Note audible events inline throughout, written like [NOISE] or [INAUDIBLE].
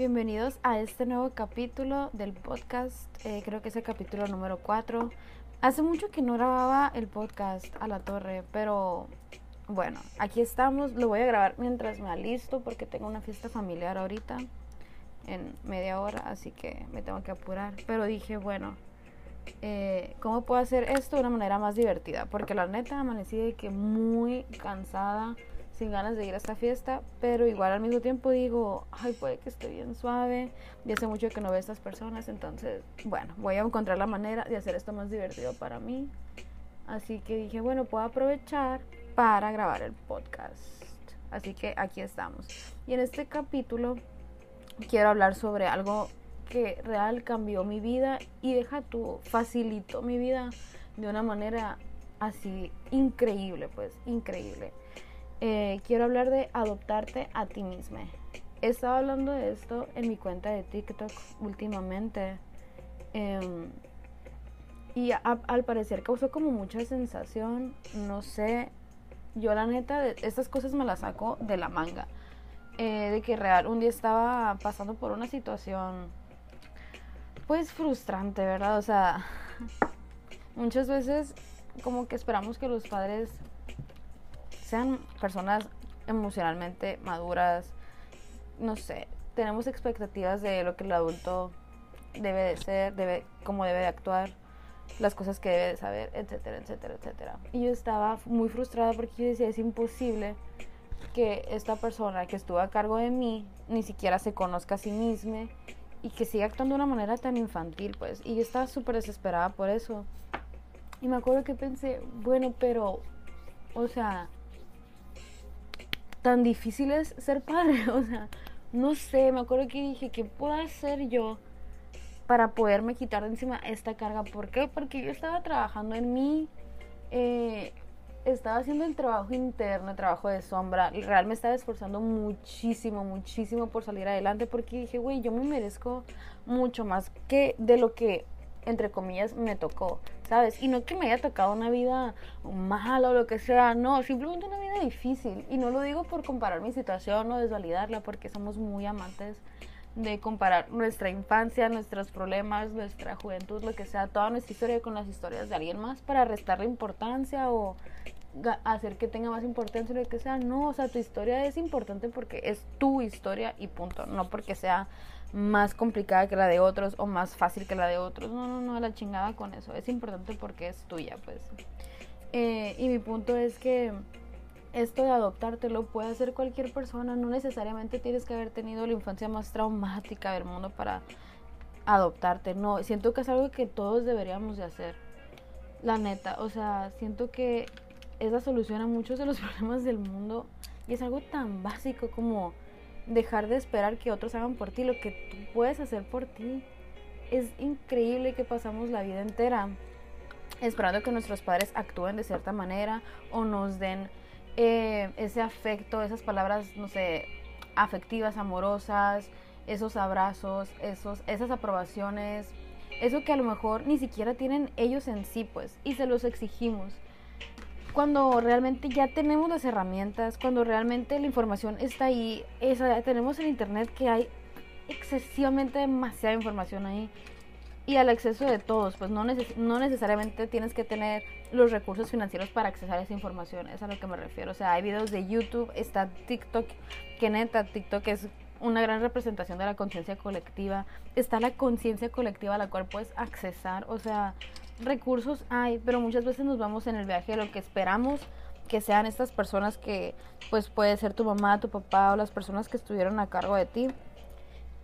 bienvenidos a este nuevo capítulo del podcast. Eh, creo que es el capítulo número 4. Hace mucho que no grababa el podcast a la torre, pero bueno, aquí estamos. Lo voy a grabar mientras me alisto porque tengo una fiesta familiar ahorita en media hora, así que me tengo que apurar. Pero dije, bueno, eh, ¿cómo puedo hacer esto de una manera más divertida? Porque la neta amanecí de que muy cansada sin ganas de ir a esta fiesta, pero igual al mismo tiempo digo, ay, puede que esté bien suave, y hace mucho que no veo a estas personas, entonces, bueno, voy a encontrar la manera de hacer esto más divertido para mí. Así que dije, bueno, puedo aprovechar para grabar el podcast. Así que aquí estamos. Y en este capítulo quiero hablar sobre algo que real cambió mi vida y deja tú, facilitó mi vida de una manera así increíble, pues, increíble. Eh, quiero hablar de adoptarte a ti misma. He estado hablando de esto en mi cuenta de TikTok últimamente. Em, y al parecer causó como mucha sensación. No sé. Yo la neta, estas cosas me las saco de la manga. Eh, de que real, un día estaba pasando por una situación pues frustrante, ¿verdad? O sea, [LAUGHS] muchas veces como que esperamos que los padres sean personas emocionalmente maduras, no sé, tenemos expectativas de lo que el adulto debe de ser, debe, cómo debe de actuar, las cosas que debe de saber, etcétera, etcétera, etcétera. Y yo estaba muy frustrada porque yo decía, es imposible que esta persona que estuvo a cargo de mí ni siquiera se conozca a sí misma y que siga actuando de una manera tan infantil, pues. Y yo estaba súper desesperada por eso. Y me acuerdo que pensé, bueno, pero, o sea, tan difícil es ser padre. [LAUGHS] O sea, no sé, me acuerdo que dije, ¿qué puedo hacer yo para poderme quitar de encima esta carga? ¿Por qué? Porque yo estaba trabajando en mí, eh, estaba haciendo el trabajo interno, el trabajo de sombra. Realmente me estaba esforzando muchísimo, muchísimo por salir adelante porque dije, güey, yo me merezco mucho más que de lo que entre comillas, me tocó, ¿sabes? Y no que me haya tocado una vida mala o lo que sea, no, simplemente una vida difícil. Y no lo digo por comparar mi situación o desvalidarla, porque somos muy amantes de comparar nuestra infancia, nuestros problemas, nuestra juventud, lo que sea, toda nuestra historia con las historias de alguien más para restarle importancia o hacer que tenga más importancia lo que sea. No, o sea, tu historia es importante porque es tu historia y punto, no porque sea más complicada que la de otros o más fácil que la de otros. No, no, no, la chingada con eso. Es importante porque es tuya, pues. Eh, y mi punto es que esto de adoptarte lo puede hacer cualquier persona. No necesariamente tienes que haber tenido la infancia más traumática del mundo para adoptarte. No, siento que es algo que todos deberíamos de hacer. La neta, o sea, siento que es la solución a muchos de los [LAUGHS] problemas del mundo. Y es algo tan básico como dejar de esperar que otros hagan por ti lo que tú puedes hacer por ti. Es increíble que pasamos la vida entera esperando que nuestros padres actúen de cierta manera o nos den eh, ese afecto, esas palabras, no sé, afectivas, amorosas, esos abrazos, esos, esas aprobaciones, eso que a lo mejor ni siquiera tienen ellos en sí, pues, y se los exigimos cuando realmente ya tenemos las herramientas, cuando realmente la información está ahí, esa, tenemos en internet que hay excesivamente demasiada información ahí y al acceso de todos, pues no, no necesariamente tienes que tener los recursos financieros para accesar esa información, es a lo que me refiero. O sea, hay videos de YouTube, está TikTok, que neta, TikTok es una gran representación de la conciencia colectiva, está la conciencia colectiva a la cual puedes accesar, o sea, recursos hay, pero muchas veces nos vamos en el viaje de lo que esperamos que sean estas personas que, pues puede ser tu mamá, tu papá o las personas que estuvieron a cargo de ti,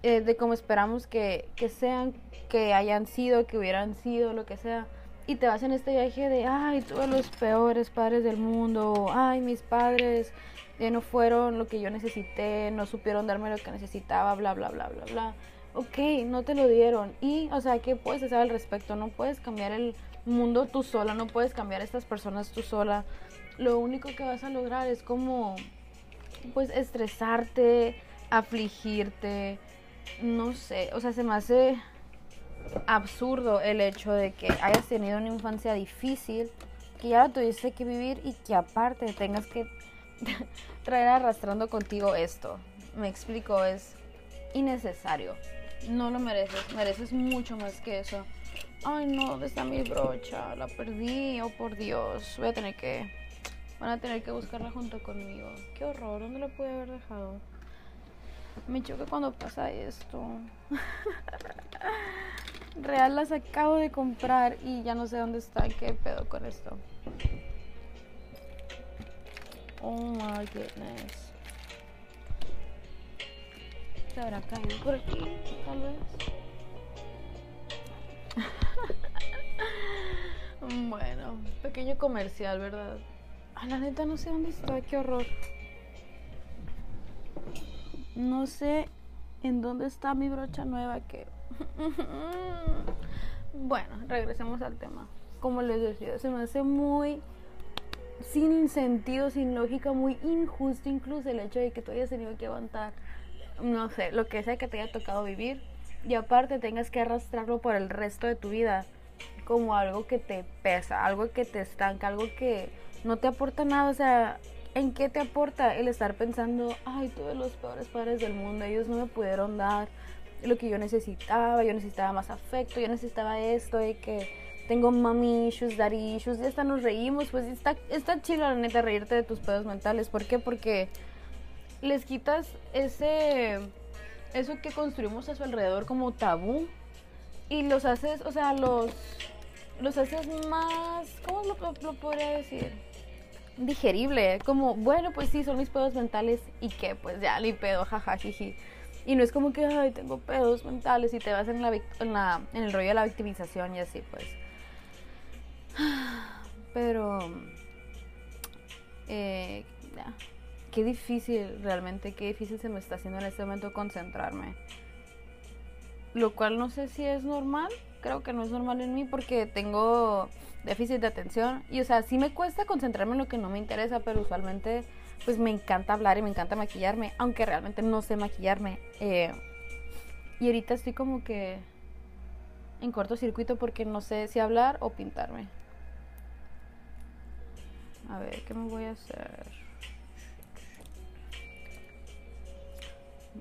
eh, de cómo esperamos que, que sean, que hayan sido, que hubieran sido, lo que sea. Y te vas en este viaje de, ay, todos los peores padres del mundo, ay, mis padres eh, no fueron lo que yo necesité, no supieron darme lo que necesitaba, bla, bla, bla, bla, bla ok, no te lo dieron. Y, o sea, ¿qué puedes hacer al respecto? No puedes cambiar el mundo tú sola, no puedes cambiar a estas personas tú sola. Lo único que vas a lograr es como, pues, estresarte, afligirte, no sé, o sea, se me hace absurdo el hecho de que hayas tenido una infancia difícil, que ya la tuviste que vivir y que aparte tengas que [LAUGHS] traer arrastrando contigo esto. Me explico, es innecesario. No lo mereces, mereces mucho más que eso. Ay, no, ¿dónde está mi brocha? La perdí, oh por Dios. Voy a tener que. Van a tener que buscarla junto conmigo. Qué horror, ¿dónde la pude haber dejado? Me choca cuando pasa esto. [LAUGHS] Real las acabo de comprar y ya no sé dónde está. ¿Qué pedo con esto? Oh my goodness. ¿Se habrá caído por aquí? Tal vez. [LAUGHS] bueno, pequeño comercial, ¿verdad? A la neta no sé dónde está, qué horror. No sé en dónde está mi brocha nueva que... [LAUGHS] bueno, regresemos al tema. Como les decía, se me hace muy sin sentido, sin lógica, muy injusto incluso el hecho de que tú hayas tenido que aguantar, no sé, lo que sea que te haya tocado vivir y aparte tengas que arrastrarlo por el resto de tu vida como algo que te pesa, algo que te estanca, algo que no te aporta nada, o sea, ¿En qué te aporta el estar pensando, ay, tuve los peores padres del mundo, ellos no me pudieron dar lo que yo necesitaba, yo necesitaba más afecto, yo necesitaba esto, y que tengo mami issues, daddy issues, ya hasta nos reímos, pues está, está chido la neta reírte de tus pedos mentales. ¿Por qué? Porque les quitas ese, eso que construimos a su alrededor como tabú y los haces, o sea, los, los haces más, ¿cómo lo, lo podría decir? digerible, como, bueno, pues sí, son mis pedos mentales y que, pues ya, ni pedo, jaja, Y no es como que, ay, tengo pedos mentales y te vas en, la, en, la, en el rollo de la victimización y así, pues. [SIGHS] Pero, eh, qué difícil realmente, qué difícil se me está haciendo en este momento concentrarme. Lo cual no sé si es normal, creo que no es normal en mí porque tengo déficit de atención. Y o sea, sí me cuesta concentrarme en lo que no me interesa, pero usualmente pues me encanta hablar y me encanta maquillarme, aunque realmente no sé maquillarme. Eh, y ahorita estoy como que en cortocircuito porque no sé si hablar o pintarme. A ver, ¿qué me voy a hacer?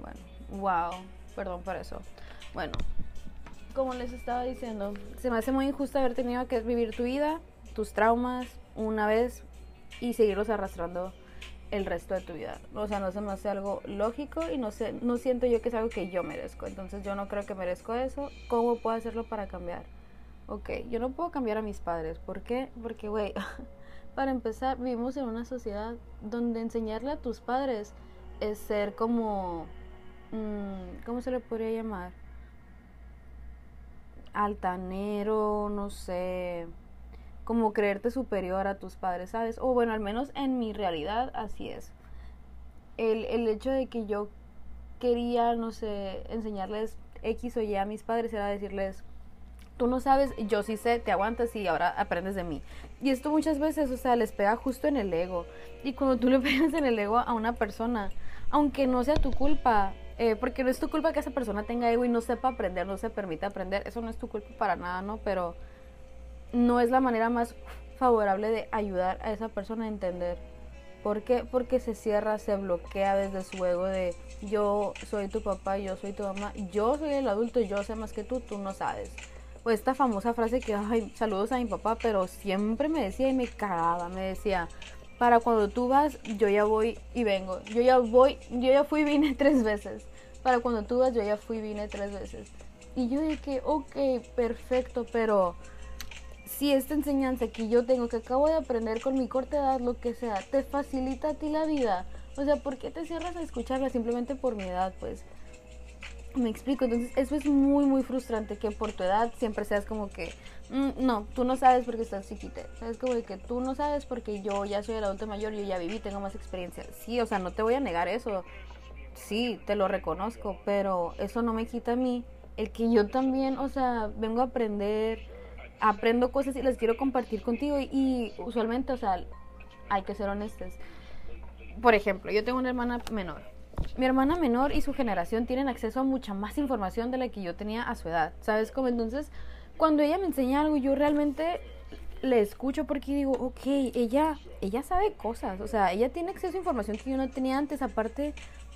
Bueno, wow, perdón por eso. Bueno, como les estaba diciendo, se me hace muy injusto haber tenido que vivir tu vida, tus traumas, una vez y seguirlos arrastrando el resto de tu vida. O sea, no se me hace algo lógico y no sé, no siento yo que es algo que yo merezco. Entonces yo no creo que merezco eso. ¿Cómo puedo hacerlo para cambiar? Ok, yo no puedo cambiar a mis padres. ¿Por qué? Porque, güey, [LAUGHS] para empezar, vivimos en una sociedad donde enseñarle a tus padres es ser como... Mmm, ¿Cómo se le podría llamar? altanero, no sé, como creerte superior a tus padres, ¿sabes? O bueno, al menos en mi realidad así es. El, el hecho de que yo quería, no sé, enseñarles X o Y a mis padres era decirles, tú no sabes, yo sí sé, te aguantas y ahora aprendes de mí. Y esto muchas veces, o sea, les pega justo en el ego. Y cuando tú le [LAUGHS] pegas en el ego a una persona, aunque no sea tu culpa, eh, porque no es tu culpa que esa persona tenga ego y no sepa aprender, no se permita aprender. Eso no es tu culpa para nada, ¿no? Pero no es la manera más favorable de ayudar a esa persona a entender. ¿Por qué? Porque se cierra, se bloquea desde su ego de yo soy tu papá, yo soy tu mamá, yo soy el adulto, yo sé más que tú, tú no sabes. O esta famosa frase que, ay, saludos a mi papá, pero siempre me decía y me cagaba, me decía, para cuando tú vas, yo ya voy y vengo. Yo ya voy, yo ya fui y vine [LAUGHS] tres veces. Para cuando tú vas, yo ya fui y vine tres veces. Y yo dije, ok, perfecto, pero si esta enseñanza que yo tengo, que acabo de aprender con mi corta edad, lo que sea, te facilita a ti la vida. O sea, ¿por qué te cierras a escucharla simplemente por mi edad? Pues me explico, entonces eso es muy, muy frustrante que por tu edad siempre seas como que, no, tú no sabes porque estás chiquita. Sabes como que tú no sabes porque yo ya soy el adulto mayor, yo ya viví, tengo más experiencia. Sí, o sea, no te voy a negar eso. Sí, te lo reconozco, pero eso no me quita a mí el que yo también, o sea, vengo a aprender, aprendo cosas y las quiero compartir contigo y, usualmente, o sea, hay que ser honestos. Por ejemplo, yo tengo una hermana menor mi hermana menor y su generación tienen acceso a mucha más información de la que yo tenía a su edad, ¿sabes? Como entonces, cuando ella me enseña algo, yo realmente le escucho porque digo, ok, ella, ella sabe cosas, o sea, ella tiene acceso a información que yo no tenía antes, aparte,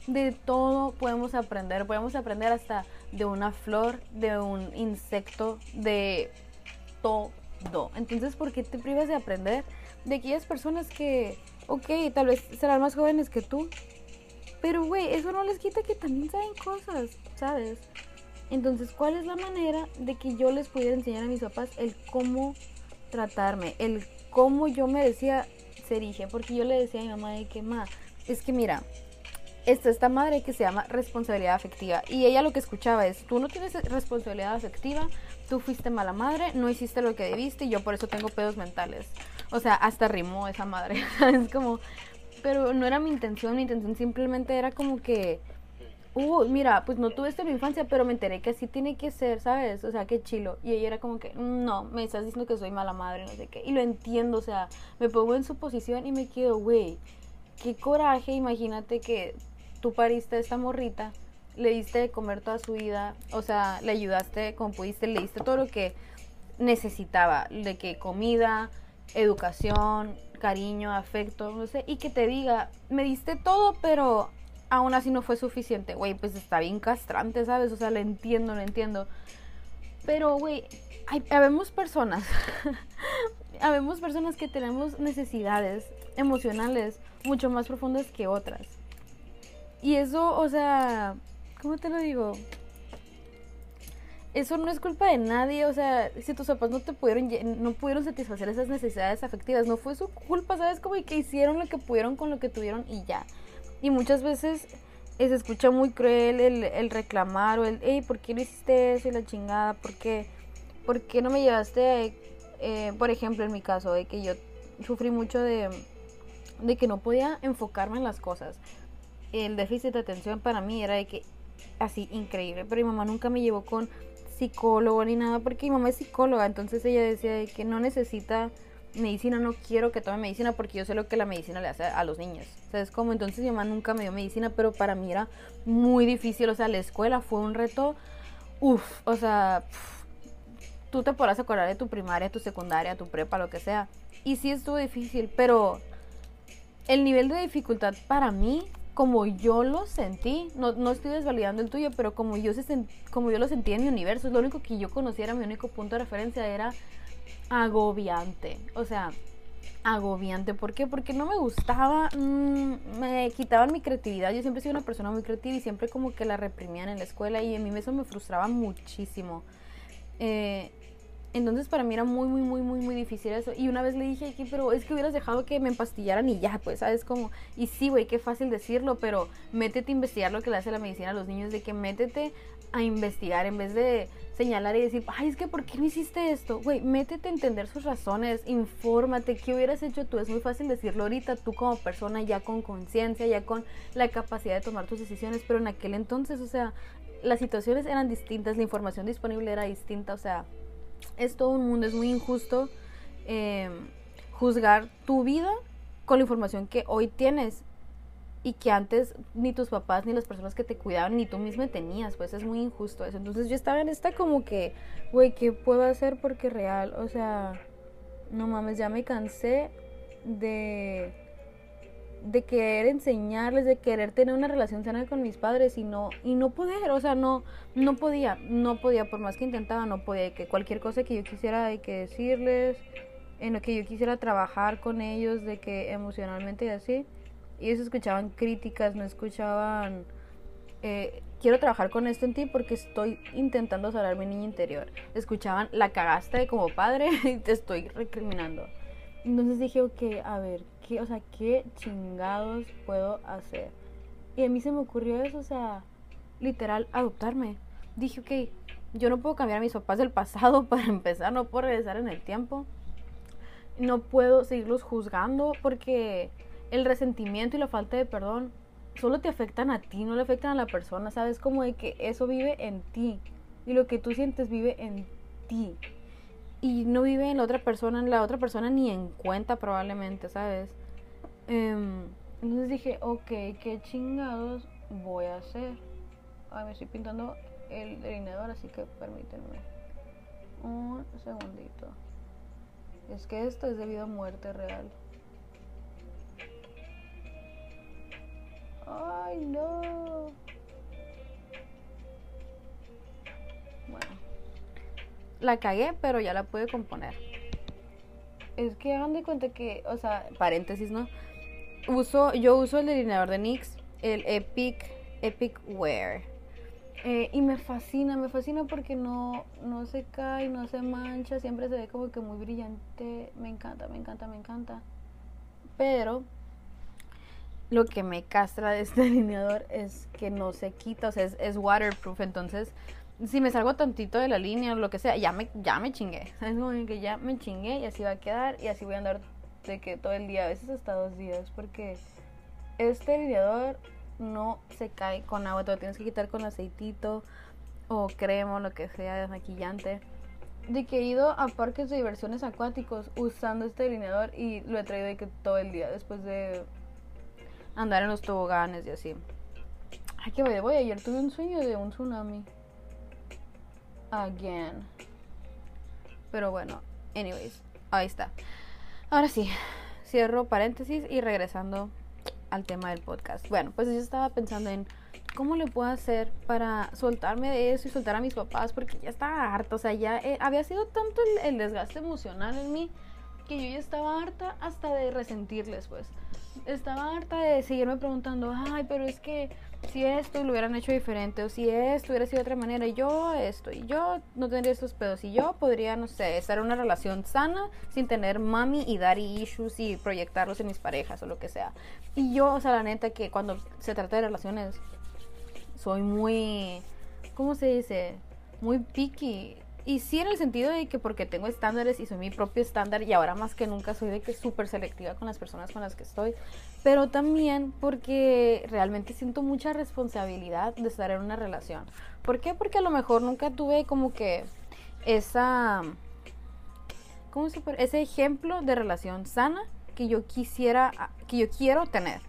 De todo podemos aprender. Podemos aprender hasta de una flor, de un insecto, de todo. Entonces, ¿por qué te privas de aprender de aquellas personas que, ok, tal vez serán más jóvenes que tú? Pero, güey, eso no les quita que también saben cosas, ¿sabes? Entonces, ¿cuál es la manera de que yo les pudiera enseñar a mis papás el cómo tratarme, el cómo yo me decía ser hija? Porque yo le decía a mi mamá de que, ma, es que mira, está esta madre que se llama responsabilidad afectiva. Y ella lo que escuchaba es, tú no tienes responsabilidad afectiva, tú fuiste mala madre, no hiciste lo que debiste y yo por eso tengo pedos mentales. O sea, hasta rimó esa madre. [LAUGHS] es como, pero no era mi intención, mi intención simplemente era como que uh, mira, pues no tuve esto en mi infancia, pero me enteré que así tiene que ser, ¿sabes? O sea, qué chilo. Y ella era como que, no, me estás diciendo que soy mala madre, no sé qué. Y lo entiendo, o sea, me pongo en su posición y me quedo, güey, qué coraje, imagínate que tú pariste a esta morrita, le diste de comer toda su vida, o sea, le ayudaste como pudiste, le diste todo lo que necesitaba, de que comida, educación, cariño, afecto, no sé, y que te diga, me diste todo, pero aún así no fue suficiente. Güey, pues está bien castrante, ¿sabes? O sea, lo entiendo, lo entiendo. Pero, güey, habemos personas, [LAUGHS] habemos personas que tenemos necesidades emocionales mucho más profundas que otras. Y eso, o sea, ¿cómo te lo digo? Eso no es culpa de nadie, o sea, si tus papás no te pudieron, no pudieron satisfacer esas necesidades afectivas, no fue su culpa, ¿sabes? Como que hicieron lo que pudieron con lo que tuvieron y ya. Y muchas veces se escucha muy cruel el, reclamar o el, hey, ¿por qué no hiciste eso y la chingada? ¿Por qué, ¿Por qué no me llevaste, eh, por ejemplo, en mi caso, de que yo sufrí mucho de, de que no podía enfocarme en las cosas? El déficit de atención para mí era de que así increíble, pero mi mamá nunca me llevó con psicólogo ni nada porque mi mamá es psicóloga, entonces ella decía de que no necesita medicina, no quiero que tome medicina porque yo sé lo que la medicina le hace a los niños. ¿Sabes cómo? Entonces mi mamá nunca me dio medicina, pero para mí era muy difícil. O sea, la escuela fue un reto, uff, o sea, tú te podrás acordar de tu primaria, tu secundaria, tu prepa, lo que sea. Y sí estuvo difícil, pero el nivel de dificultad para mí, como yo lo sentí, no, no estoy desvalidando el tuyo, pero como yo, se como yo lo sentí en mi universo, es lo único que yo conocía, era mi único punto de referencia, era agobiante. O sea, agobiante. ¿Por qué? Porque no me gustaba, mm, me quitaban mi creatividad. Yo siempre he sido una persona muy creativa y siempre como que la reprimían en la escuela y a mí eso me frustraba muchísimo. Eh, entonces para mí era muy, muy, muy, muy, muy difícil eso. Y una vez le dije aquí, pero es que hubieras dejado que me empastillaran y ya, pues, ¿sabes? Como, y sí, güey, qué fácil decirlo, pero métete a investigar lo que le hace la medicina a los niños, de que métete a investigar en vez de señalar y decir, ay, es que ¿por qué no hiciste esto? Güey, métete a entender sus razones, infórmate, ¿qué hubieras hecho tú? Es muy fácil decirlo ahorita, tú como persona ya con conciencia, ya con la capacidad de tomar tus decisiones, pero en aquel entonces, o sea, las situaciones eran distintas, la información disponible era distinta, o sea, es todo un mundo, es muy injusto eh, juzgar tu vida con la información que hoy tienes y que antes ni tus papás ni las personas que te cuidaban ni tú misma tenías, pues es muy injusto eso. Entonces yo estaba en esta como que, güey, ¿qué puedo hacer porque real? O sea, no mames, ya me cansé de de querer enseñarles, de querer tener una relación sana con mis padres y no y no poder, o sea, no no podía, no podía por más que intentaba, no podía que cualquier cosa que yo quisiera hay que decirles, en lo que yo quisiera trabajar con ellos de que emocionalmente y así y ellos escuchaban críticas, no escuchaban, eh, quiero trabajar con esto en ti porque estoy intentando sanar mi niño interior. Escuchaban, la cagaste como padre [LAUGHS] y te estoy recriminando. Entonces dije, ok, a ver, ¿qué, o sea, ¿qué chingados puedo hacer? Y a mí se me ocurrió eso, o sea, literal, adoptarme. Dije, ok, yo no puedo cambiar a mis papás del pasado [LAUGHS] para empezar, no puedo regresar en el tiempo. No puedo seguirlos juzgando porque el resentimiento y la falta de perdón solo te afectan a ti, no le afectan a la persona, ¿sabes? Como de que eso vive en ti y lo que tú sientes vive en ti y no vive en la otra persona, en la otra persona ni en cuenta probablemente, ¿sabes? Em, entonces dije, ok, ¿qué chingados voy a hacer? Ay, me estoy pintando el delineador, así que permítanme un segundito. Es que esto es debido a muerte real. ¡Ay, no! Bueno. La cagué, pero ya la pude componer. Es que hagan de cuenta que, o sea, paréntesis, ¿no? Uso, yo uso el delineador de NYX, el Epic, Epic Wear. Eh, y me fascina, me fascina porque no, no se cae, no se mancha, siempre se ve como que muy brillante. Me encanta, me encanta, me encanta. Pero lo que me castra de este [LAUGHS] delineador es que no se quita, o sea, es, es waterproof, entonces si me salgo tantito de la línea o lo que sea, ya me, ya me chingué. [LAUGHS] Es como que ya me chingué y así va a quedar y así voy a andar de que todo el día, a veces hasta dos días, porque este delineador no se cae con agua, te lo tienes que quitar con aceitito o crema o lo que sea desmaquillante. De que he ido a parques de diversiones acuáticos usando este delineador y lo he traído de que todo el día después de andar en los toboganes y así. Ay, que voy, voy, ayer tuve un sueño de un tsunami again. Pero bueno, anyways, ahí está. Ahora sí, cierro paréntesis y regresando al tema del podcast. Bueno, pues yo estaba pensando en cómo le puedo hacer para soltarme de eso y soltar a mis papás porque ya estaba harta, o sea, ya eh, había sido tanto el, el desgaste emocional en mí que yo ya estaba harta hasta de resentirles, pues. Estaba harta de seguirme preguntando, ay, pero es que si esto lo hubieran hecho diferente o si esto hubiera sido de otra manera y yo esto y yo no tendría estos pedos y yo podría, no sé, estar en una relación sana sin tener mami y daddy issues y proyectarlos en mis parejas o lo que sea. Y yo, o sea, la neta que cuando se trata de relaciones soy muy, ¿cómo se dice? Muy picky y sí en el sentido de que porque tengo estándares y soy mi propio estándar y ahora más que nunca soy de que súper selectiva con las personas con las que estoy, pero también porque realmente siento mucha responsabilidad de estar en una relación. ¿Por qué? Porque a lo mejor nunca tuve como que esa... ¿Cómo se puede? Ese ejemplo de relación sana que yo quisiera, que yo quiero tener.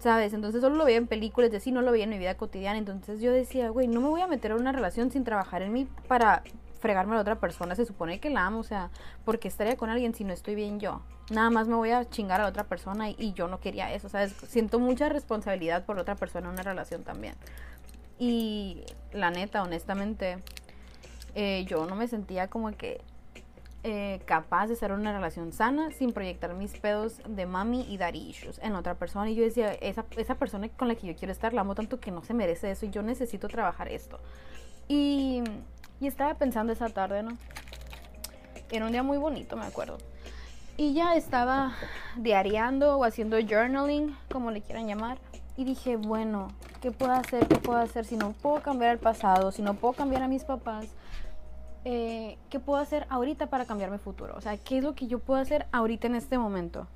¿sabes? Entonces solo lo veía en películas, de así no lo veía en mi vida cotidiana. Entonces yo decía, güey, no me voy a meter en una relación sin trabajar en mí para fregarme a la otra persona, se supone que la amo, o sea, porque estaría con alguien si no estoy bien yo. Nada más me voy a chingar a la otra persona y, yo no quería eso, ¿sabes? Siento mucha responsabilidad por otra persona en una relación también. Y la neta, honestamente, eh, yo no me sentía como que eh, capaz de en una relación sana sin proyectar mis pedos de mami y dar issues en otra persona. Y yo decía, esa, esa persona con la que yo quiero estar, la amo tanto que no se merece eso y yo necesito trabajar esto. Y y estaba pensando esa tarde, ¿no? Era un día muy bonito, me acuerdo. Y ya estaba diariando o haciendo journaling, como le quieran llamar. Y dije, bueno, ¿qué puedo hacer? ¿Qué puedo hacer si no puedo cambiar el pasado? Si no puedo cambiar a mis papás. Eh, ¿Qué puedo hacer ahorita para cambiar mi futuro? O sea, ¿qué es lo que yo puedo hacer ahorita en este momento?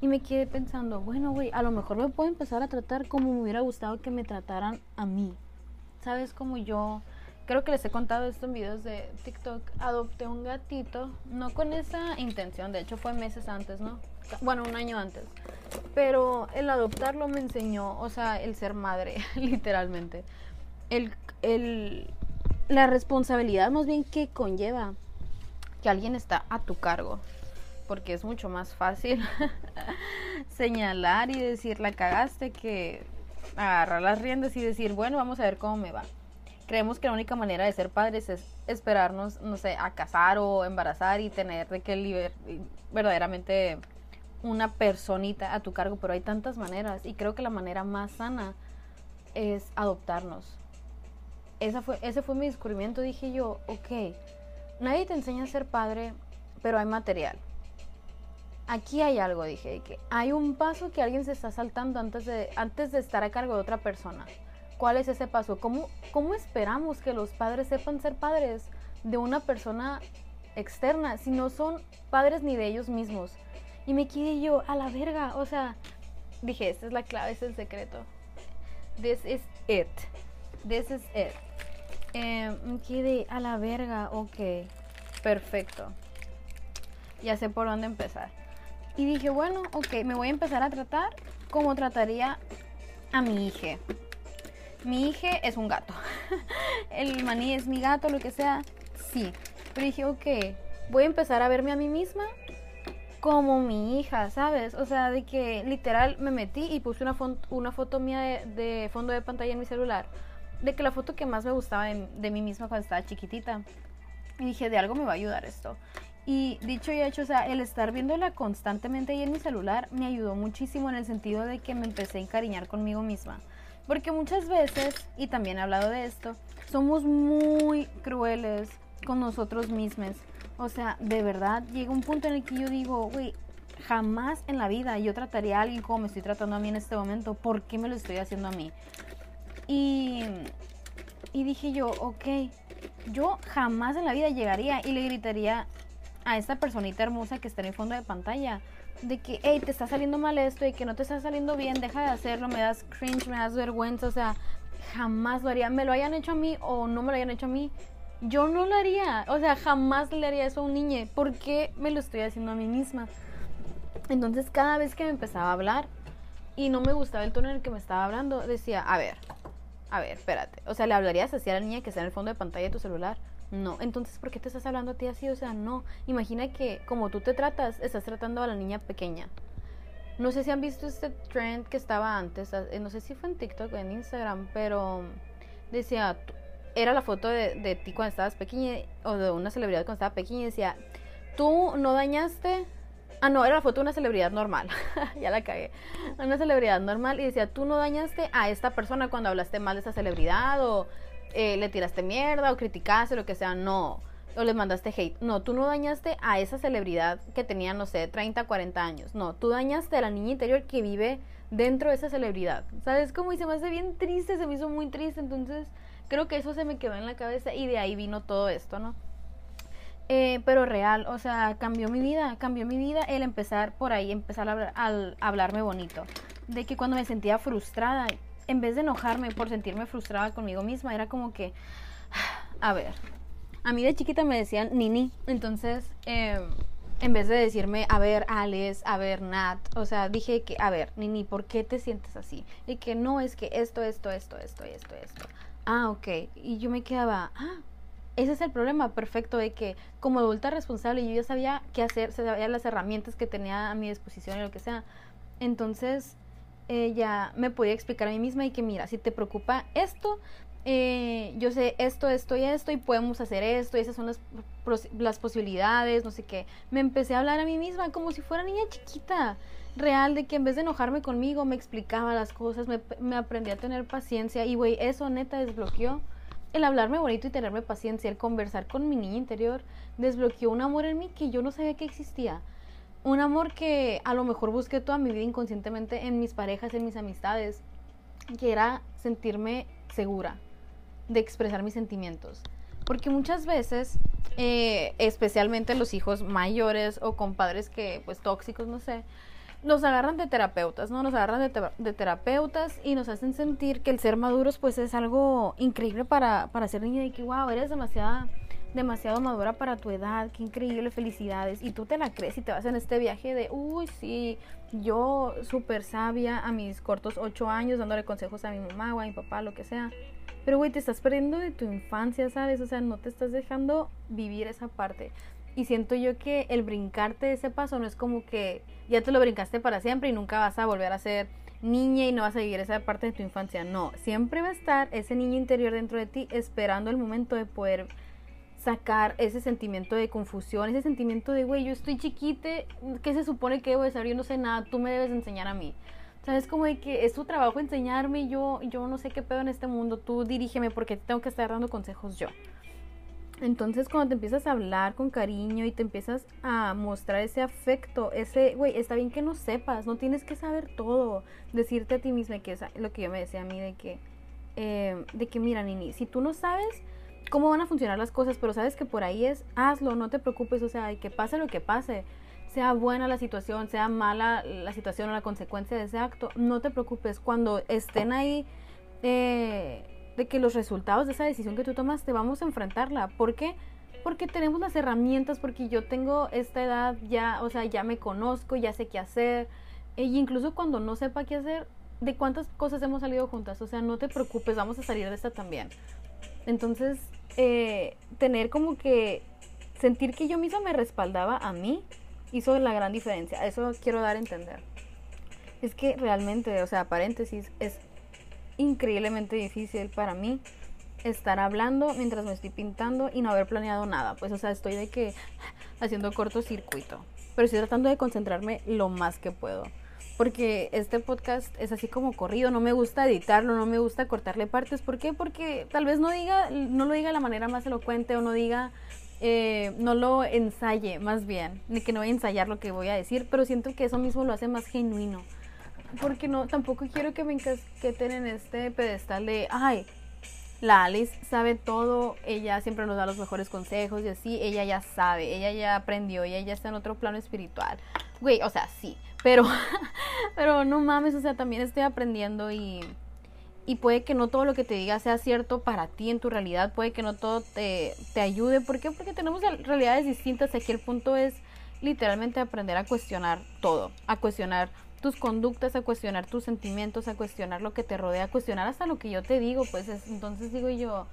Y me quedé pensando, bueno, güey, a lo mejor me puedo empezar a tratar como me hubiera gustado que me trataran a mí. ¿Sabes? Como yo creo que les he contado esto en videos de TikTok, adopté un gatito, no con esa intención, de hecho fue meses antes, ¿no? Bueno, un año antes. Pero el adoptarlo me enseñó, o sea, el ser madre, [LAUGHS] literalmente. El, el, la responsabilidad más bien que conlleva que alguien está a tu cargo. Porque es mucho más fácil [LAUGHS] señalar y decir la cagaste que agarrar las riendas y decir, bueno, vamos a ver cómo me va creemos que la única manera de ser padres es esperarnos, no sé, a casar o embarazar y tener de que liber verdaderamente una personita a tu cargo, pero hay tantas maneras y creo que la manera más sana es adoptarnos. Esa fue, ese fue mi descubrimiento, dije yo, ok, nadie te enseña a ser padre, pero hay material. Aquí hay algo, dije, que hay un paso que alguien se está saltando antes de, antes de estar a cargo de otra persona. ¿Cuál es ese paso? ¿Cómo, ¿Cómo esperamos que los padres sepan ser padres de una persona externa si no son padres ni de ellos mismos? Y me quedé yo a la verga, o sea, dije, esta es la clave, es el secreto. This is it. This is it. Eh, me quedé a la verga, ok, perfecto. Ya sé por dónde empezar. Y dije, bueno, ok, me voy a empezar a tratar como trataría a mi hija mi hija es un gato. [LAUGHS] el maní es mi gato, lo que sea. Sí. Pero dije, ok, voy a empezar a verme a mí misma como mi hija, ¿sabes? O sea, de que literal me metí y puse una, foto mía de, fondo de pantalla en mi celular. De que la foto que más me gustaba de, de mí misma cuando estaba chiquitita. Y dije, de algo me va a ayudar esto. Y dicho y hecho, o sea, el estar viéndola constantemente ahí en mi celular me ayudó muchísimo en el sentido de que me empecé a encariñar conmigo misma. Porque muchas veces, y también he hablado de esto, somos muy crueles con nosotros mismos. O sea, de verdad, llega un punto en el que yo digo, güey, jamás en la vida yo trataría a alguien como me estoy tratando a mí en este momento. ¿Por qué me lo estoy haciendo a mí? Y, y dije yo, ok, yo jamás en la vida llegaría y le gritaría a esta personita hermosa que está en el fondo de pantalla de que, hey, te está saliendo mal esto y que no te está saliendo bien, deja de hacerlo, me das cringe, me das vergüenza, o sea, jamás lo haría, me lo hayan hecho a mí o no me lo hayan hecho a mí, yo no lo haría, o sea, jamás le haría eso a un niño, ¿por qué me lo estoy haciendo a mí misma? Entonces cada vez que me empezaba a hablar y no me gustaba el tono en el que me estaba hablando, decía, a ver, a ver, espérate, o sea, le hablarías así a la niña que está en el fondo de pantalla de tu celular, no, entonces, ¿por qué te estás hablando a ti así? O sea, no. Imagina que como tú te tratas, estás tratando a la niña pequeña. No sé si han visto este trend que estaba antes, eh, no sé si fue en TikTok o en Instagram, pero decía, era la foto de, ti cuando estabas pequeña o de una celebridad cuando estaba pequeña y decía, tú no dañaste Ah, no, era la foto de una celebridad normal. [LAUGHS] ya la cagué. Una celebridad normal y decía, tú no dañaste a esta persona cuando hablaste mal de esa celebridad o eh, le tiraste mierda o criticaste, lo que sea, no. O le mandaste hate. No, tú no dañaste a esa celebridad que tenía, no sé, 30, 40 años. No, tú dañaste a la niña interior que vive dentro de esa celebridad. ¿Sabes cómo? Y se me hace bien triste, se me hizo muy triste. Entonces, creo que eso se me quedó en la cabeza y de ahí vino todo esto, ¿no? Eh, pero real, o sea, cambió mi vida, cambió mi vida el empezar por ahí, empezar a, a hablarme bonito. De que cuando me sentía frustrada, en vez de enojarme por sentirme frustrada conmigo misma, era como que, a ver, a mí de chiquita me decían Nini, entonces, em, en vez de decirme, a ver, Alex, a ver, Nat, o sea, dije que, a ver, Nini, ¿por qué te sientes así? Y que no, es que esto, esto, esto, esto, esto, esto. Ah, ok. Y yo me quedaba, ah, ese es el problema perfecto de que como adulta responsable yo ya sabía qué hacer, sabía las herramientas que tenía a mi disposición y lo que sea. Entonces, ella me podía explicar a mí misma y que mira, si te preocupa esto, eh, yo sé esto, esto y esto y podemos hacer esto y esas son las, las posibilidades, no sé qué. Me empecé a hablar a mí misma como si fuera niña chiquita, real, de que en vez de enojarme conmigo me explicaba las cosas, me, me aprendí a tener paciencia y güey, eso neta desbloqueó. El hablarme bonito y tenerme paciencia, el conversar con mi niña interior, desbloqueó un amor en mí que yo no sabía que existía un amor que a lo mejor busqué toda mi vida inconscientemente en mis parejas, en mis amistades, que era sentirme segura de expresar mis sentimientos. Porque muchas veces, eh, especialmente los hijos mayores o con padres que, pues, tóxicos, no sé, nos agarran de terapeutas, ¿no? Nos agarran de, de, terapeutas y nos hacen sentir que el ser maduros, pues, es algo increíble para, para ser niña y que, wow, eres demasiada demasiado madura para tu edad, qué increíble, felicidades. Y tú te la crees y te vas en este viaje de, uy, sí, yo súper sabia a mis cortos ocho años dándole consejos a mi mamá o a mi papá, lo que sea. Pero, güey, te estás perdiendo de tu infancia, ¿sabes? O sea, no te estás dejando vivir esa parte. Y siento yo que el brincarte ese paso no es como que ya te lo brincaste para siempre y nunca vas a volver a ser niña y no vas a vivir esa parte de tu infancia. No, siempre va a estar ese niño interior dentro de ti esperando el momento de poder sacar ese sentimiento de confusión, ese sentimiento de, güey, yo estoy chiquite, ¿qué se supone que debo de saber? Yo no sé nada, tú me debes enseñar a mí. ¿Sabes? Como de que es tu trabajo enseñarme, yo, yo no sé qué pedo en este mundo, tú dirígeme porque tengo que estar dando consejos yo. Entonces cuando te empiezas a hablar con cariño y te empiezas a mostrar ese afecto, ese, güey, está bien que no sepas, no tienes que saber todo, decirte a ti misma que es lo que yo me decía a mí de que, eh, de que mira, Nini, si tú no sabes, cómo van a funcionar las cosas, pero sabes que por ahí es, hazlo, no te preocupes, o sea, que pase lo que pase, sea buena la situación, sea mala la situación o la consecuencia de ese acto, no te preocupes, cuando estén ahí eh, de que los resultados de esa decisión que tú tomaste, vamos a enfrentarla. ¿Por qué? Porque tenemos las herramientas, porque yo tengo esta edad ya, o sea, ya me conozco, ya sé qué hacer, e incluso cuando no sepa qué hacer, de cuántas cosas hemos salido juntas, o sea, no te preocupes, vamos a salir de esta también. Entonces, eh, tener como que sentir que yo misma me respaldaba a mí hizo la gran diferencia. Eso quiero dar a entender. Es que realmente, o sea, paréntesis, es increíblemente difícil para mí estar hablando mientras me estoy pintando y no haber planeado nada. Pues, o sea, estoy de que haciendo cortocircuito. Pero estoy tratando de concentrarme lo más que puedo. Porque este podcast es así como corrido, no me gusta editarlo, no me gusta cortarle partes. ¿Por qué? Porque tal vez no diga, no lo diga de la manera más elocuente o no diga, eh, no lo ensaye más bien, ni que no voy a ensayar lo que voy a decir, pero siento que eso mismo lo hace más genuino. Porque no, tampoco quiero que me encasqueten en este pedestal de, ay, la Alice sabe todo, ella siempre nos da los mejores consejos y así, ella ya sabe, ella ya aprendió, ella ya está en otro plano espiritual. Güey, o sea, sí, pero, [LAUGHS] pero no mames, o sea, también estoy aprendiendo y, y puede que no todo lo que te diga sea cierto para ti en tu realidad, puede que no todo te, te ayude. ¿Por qué? Porque tenemos realidades distintas. Aquí el punto es literalmente aprender a cuestionar todo, a cuestionar tus conductas, a cuestionar tus sentimientos, a cuestionar lo que te rodea, a cuestionar hasta lo que yo te digo, pues entonces digo yo,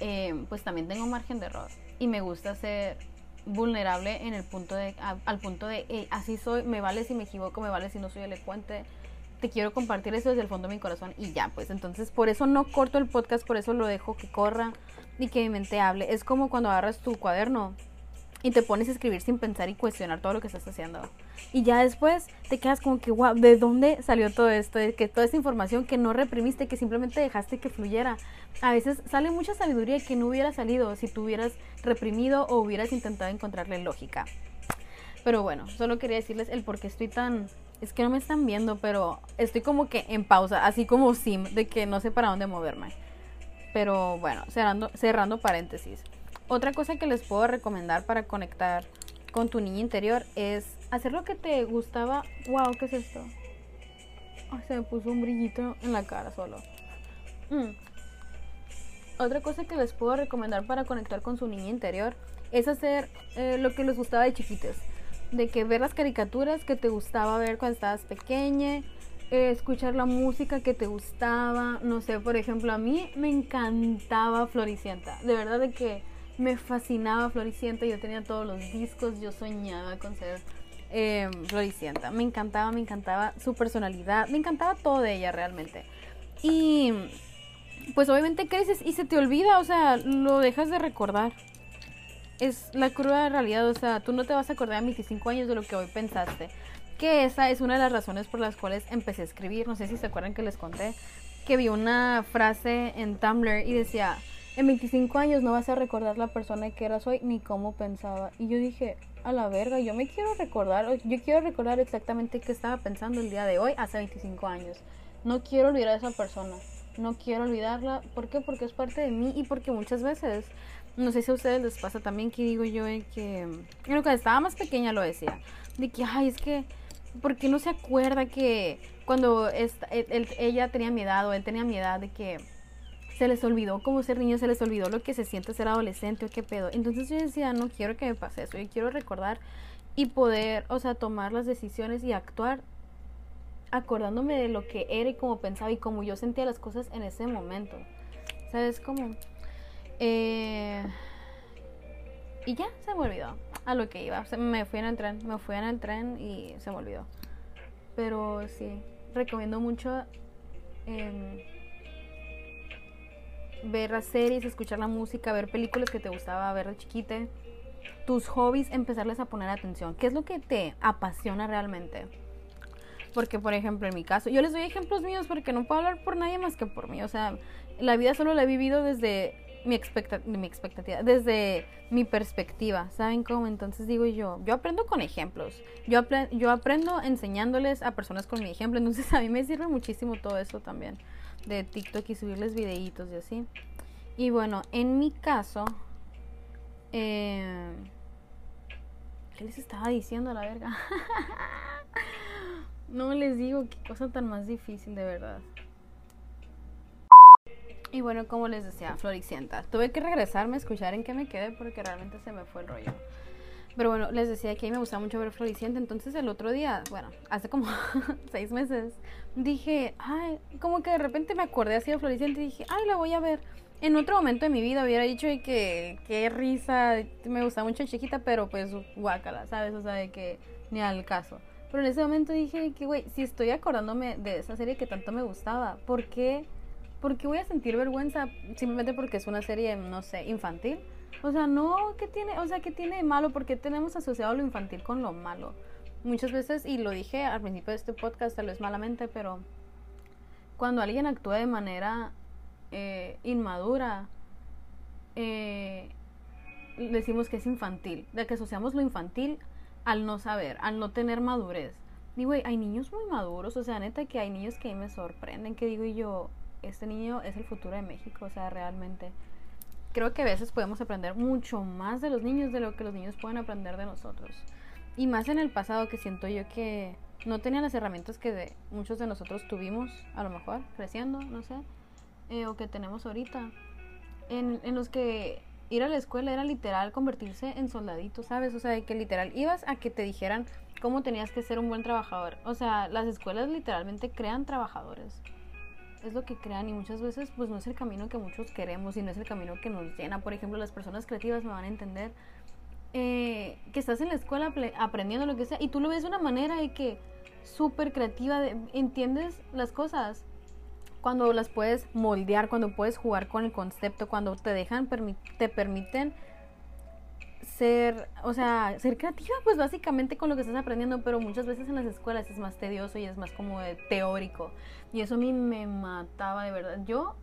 eh, pues también tengo margen de error y me gusta ser vulnerable en el punto de, al punto de, así soy, me vale si me equivoco, me vale si no soy elocuente, te quiero compartir eso desde el fondo de mi corazón y ya, pues entonces por eso no corto el podcast, por eso lo dejo que corra y que mi mente hable. Es como cuando agarras tu cuaderno y te pones a escribir sin pensar y cuestionar todo lo que estás haciendo. Y ya después te quedas como que, wow, ¿de dónde salió todo esto? De que toda esta información que no reprimiste, que simplemente dejaste que fluyera. A veces sale mucha sabiduría que no hubiera salido si tú hubieras reprimido o hubieras intentado encontrarle lógica. Pero bueno, solo quería decirles el por qué estoy tan... Es que no me están viendo, pero estoy como que en pausa, así como sim, de que no sé para dónde moverme. Pero bueno, cerrando, cerrando paréntesis. Otra cosa que les puedo recomendar para conectar con tu niña interior es hacer lo que te gustaba. Wow, ¿qué es esto? Se me puso un brillito en la cara solo. Mm. Otra cosa que les puedo recomendar para conectar con su niña interior es hacer eh, lo que les gustaba de chiquitos. De que ver las caricaturas que te gustaba ver cuando estabas pequeña, eh, escuchar la música que te gustaba. No sé, por ejemplo, a mí me encantaba Floricienta. De verdad de que me fascinaba Floricienta, yo tenía todos los discos, yo soñaba con ser eh, Floricienta. Me encantaba, me encantaba su personalidad, me encantaba todo de ella realmente. Y pues obviamente creces y se te olvida, o sea, lo dejas de recordar. Es la cruda realidad, o sea, tú no te vas a acordar a 25 años de lo que hoy pensaste. Que esa es una de las razones por las cuales empecé a escribir. No sé si se acuerdan que les conté que vi una frase en Tumblr y decía, en 25 años no vas a recordar la persona que eras hoy ni cómo pensaba. Y yo dije, a la verga, yo me quiero recordar, yo quiero recordar exactamente qué estaba pensando el día de hoy hace 25 años. No quiero olvidar a esa persona, no quiero olvidarla. ¿Por qué? Porque es parte de mí y porque muchas veces, no sé si a ustedes les pasa también que digo yo que, cuando estaba más pequeña lo decía, de que, ay, es que, ¿por qué no se acuerda que cuando ella tenía mi edad o él tenía mi edad de que se les olvidó cómo ser niño, se les olvidó lo que se siente ser adolescente o qué pedo. Entonces yo decía, no quiero que me pase eso, yo quiero recordar y poder, o sea, tomar las decisiones y actuar acordándome de lo que era y cómo pensaba y cómo yo sentía las cosas en ese momento. ¿Sabes cómo? Eh, y ya, se me olvidó a lo que iba. me fui en el tren, me fui en el tren y se me olvidó. Pero sí, recomiendo mucho... Eh, ver las series, escuchar la música, ver películas que te gustaba ver de chiquite, tus hobbies, empezarles a poner atención. ¿Qué es lo que te apasiona realmente? Porque, por ejemplo, en mi caso, yo les doy ejemplos míos porque no puedo hablar por nadie más que por mí. O sea, la vida solo la he vivido desde mi, mi expectativa, desde mi perspectiva, ¿saben cómo? Entonces digo yo, yo aprendo con ejemplos, yo, yo aprendo enseñándoles a personas con mi ejemplo, entonces [LAUGHS] a mí me sirve muchísimo todo eso también de TikTok y subirles videitos y así. Y bueno, en mi caso, eh, ¿qué les estaba diciendo a la verga? [LAUGHS] no les digo qué cosa tan más difícil de verdad. Y bueno, como les decía, Floricienta. Tuve que regresarme a escuchar en qué me quedé porque realmente se me fue el rollo. Pero bueno, les decía que a mí me gustaba mucho ver Floricienta. Entonces el otro día, bueno, hace como [LAUGHS] seis meses, dije, ay, como que de repente me acordé así de Floricienta y dije, ay, la voy a ver. En otro momento de mi vida hubiera dicho que qué risa, me gustaba mucho chiquita, pero pues guácala, ¿sabes? O sea, de que ni al caso. Pero en ese momento dije que, güey, si estoy acordándome de esa serie que tanto me gustaba, ¿por qué ¿por qué voy a sentir vergüenza simplemente porque es una serie, no sé, infantil? O sea, no, ¿qué tiene, o sea, ¿qué tiene de malo? Porque tenemos asociado lo infantil con lo malo. Muchas veces, y lo dije al principio de este podcast, tal vez malamente, pero cuando alguien actúa de manera eh, inmadura, eh, decimos que es infantil, de que asociamos lo infantil al no saber, al no tener madurez. Y güey, hay niños muy maduros, o sea, neta que hay niños que me sorprenden, que digo yo, este niño es el futuro de México, o sea, realmente. Creo que a veces podemos aprender mucho más de los niños de lo que los niños pueden aprender de nosotros. Y más en el pasado que siento yo que no tenían las herramientas que muchos de nosotros tuvimos, a lo mejor, creciendo, no sé, eh, o que tenemos ahorita. En, en los que ir a la escuela era literal convertirse en soldadito, ¿sabes? O sea, de que literal ibas a que te dijeran cómo tenías que ser un buen trabajador. O sea, las escuelas literalmente crean trabajadores es lo que crean y muchas veces pues no es el camino que muchos queremos y no es el camino que nos llena. Por ejemplo, las personas creativas me van a entender eh, que estás en la escuela aprendiendo lo que sea y tú lo ves de una manera de que súper creativa, entiendes las cosas cuando las puedes moldear, cuando puedes jugar con el concepto, cuando te dejan, te permiten ser, o sea, ser creativa, pues básicamente con lo que estás aprendiendo, pero muchas veces en las escuelas es más tedioso y es más como teórico. Y eso a mí me mataba de verdad. Yo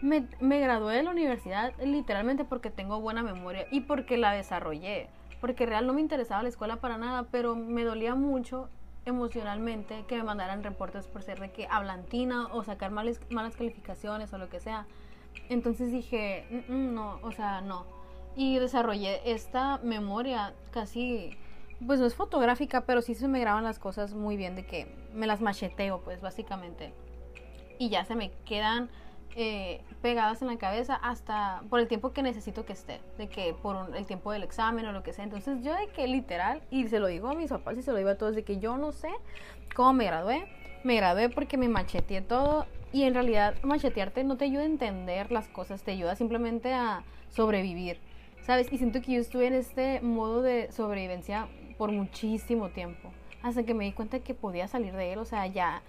me, gradué de la universidad literalmente porque tengo buena memoria y porque la desarrollé. Porque real no me interesaba la escuela para nada, pero me dolía mucho emocionalmente que me mandaran reportes por ser de que hablantina o sacar malas, malas calificaciones o lo que sea. Entonces dije, mm, mm, no, o sea, no y desarrollé esta memoria casi, pues no es fotográfica, pero sí se me graban las cosas muy bien de que me las macheteo, pues básicamente. Y ya se me quedan eh, pegadas en la cabeza hasta por el tiempo que necesito que esté, de que por el tiempo del examen o lo que sea. Entonces yo de que literal, y se lo digo a mis papás y se lo digo a todos, de que yo no sé cómo me gradué. Me gradué porque me macheteé todo y en realidad machetearte no te ayuda a entender las cosas, te ayuda simplemente a sobrevivir. ¿Sabes? Y siento que yo estuve en este modo de sobrevivencia por muchísimo tiempo, hasta que me di cuenta que podía salir de él, o sea, ya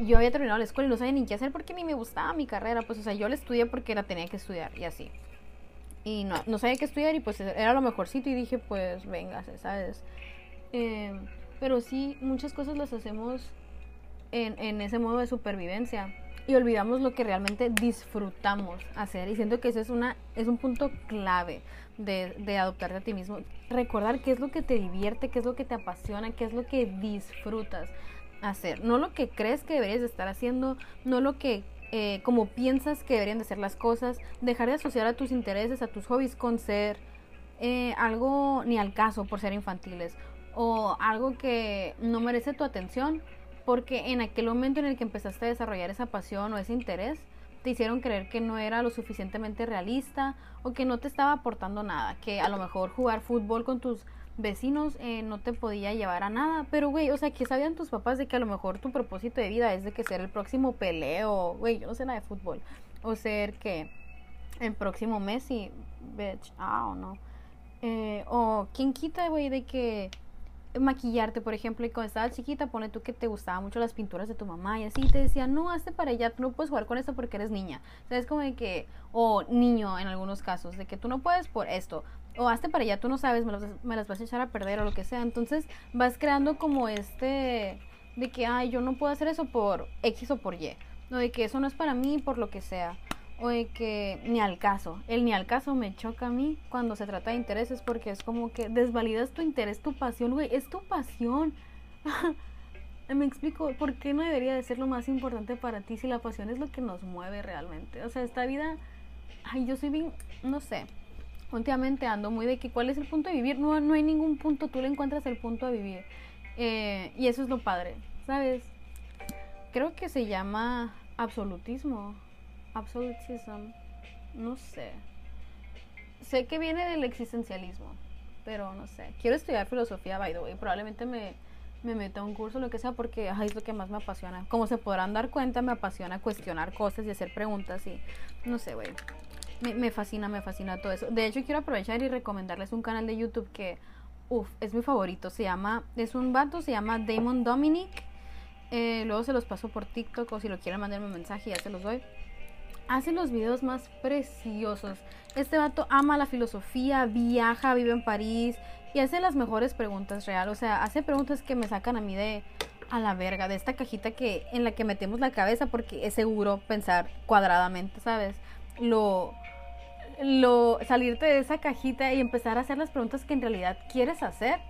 yo había terminado la escuela y no sabía ni qué hacer porque ni me gustaba mi carrera, pues, o sea, yo la estudié porque la tenía que estudiar y así. Y no, sabía qué estudiar y pues era lo mejorcito y dije, pues, venga, ¿sabes? Eh, pero sí, muchas cosas las hacemos en, en ese modo de supervivencia y olvidamos lo que realmente disfrutamos hacer. Y siento que ese es, una, es un punto clave de, de adoptarte a ti mismo. Recordar qué es lo que te divierte, qué es lo que te apasiona, qué es lo que disfrutas hacer. No lo que crees que deberías de estar haciendo, no lo que eh, como piensas que deberían de ser las cosas. Dejar de asociar a tus intereses, a tus hobbies con ser eh, algo ni al caso por ser infantiles o algo que no merece tu atención porque en aquel momento en el que empezaste a desarrollar esa pasión o ese interés, te hicieron creer que no era lo suficientemente realista o que no te estaba aportando nada, que a lo mejor jugar fútbol con tus vecinos eh, no te podía llevar a nada, pero güey, o sea, ¿qué sabían tus papás de que a lo mejor tu propósito de vida es de que ser el próximo peleo, güey, yo no sé nada de fútbol, o ser que el próximo Messi, bitch, ah, o no, o quién quita, güey, de que maquillarte, por ejemplo, y cuando estabas chiquita, pone tú que te gustaban mucho las pinturas de tu mamá y así, te decía, no, hazte para allá, tú no puedes jugar con esto porque eres niña. O como de que, o niño en algunos casos, de que tú no puedes por esto, o hazte para allá, tú no sabes, me las, me las vas a echar a perder o lo que sea. Entonces vas creando como este, de que, ay, yo no puedo hacer eso por X o por Y, o de que eso no es para mí por lo que sea o de que ni al caso. El ni al caso me choca a mí cuando se trata de intereses porque es como que desvalidas tu interés, tu pasión, güey, es tu pasión. [LAUGHS] me explico, ¿por qué no debería de ser lo más importante para ti si la pasión es lo que nos mueve realmente? O sea, esta vida, ay, yo soy bien, no sé, últimamente ando muy de que cuál es el punto de vivir, no, no hay ningún punto, tú le encuentras el punto de vivir. Eh, y eso es lo padre, ¿sabes? Creo que se llama absolutismo Absolutism, no sé. Sé que viene del existencialismo, pero no sé. Quiero estudiar filosofía, by the way. Probablemente me, me meta a un curso, lo que sea, porque es lo que más me apasiona. Como se podrán dar cuenta, me apasiona cuestionar cosas y hacer preguntas y no sé, güey. Me, me, fascina, me fascina todo eso. De hecho, quiero aprovechar y recomendarles un canal de YouTube que, uff, es mi favorito. Se llama, es un vato, se llama Damon Dominic. Eh, luego se los paso por TikTok o si lo quieren mandarme un mensaje ya se los doy. Hace los videos más preciosos. Este vato ama la filosofía, viaja, vive en París y hace las mejores preguntas real. O sea, hace preguntas que me sacan a mí de a la verga, de esta cajita que en la que metemos la cabeza porque es seguro pensar cuadradamente, ¿sabes? Lo lo salirte de esa cajita y empezar a hacer las preguntas que en realidad quieres hacer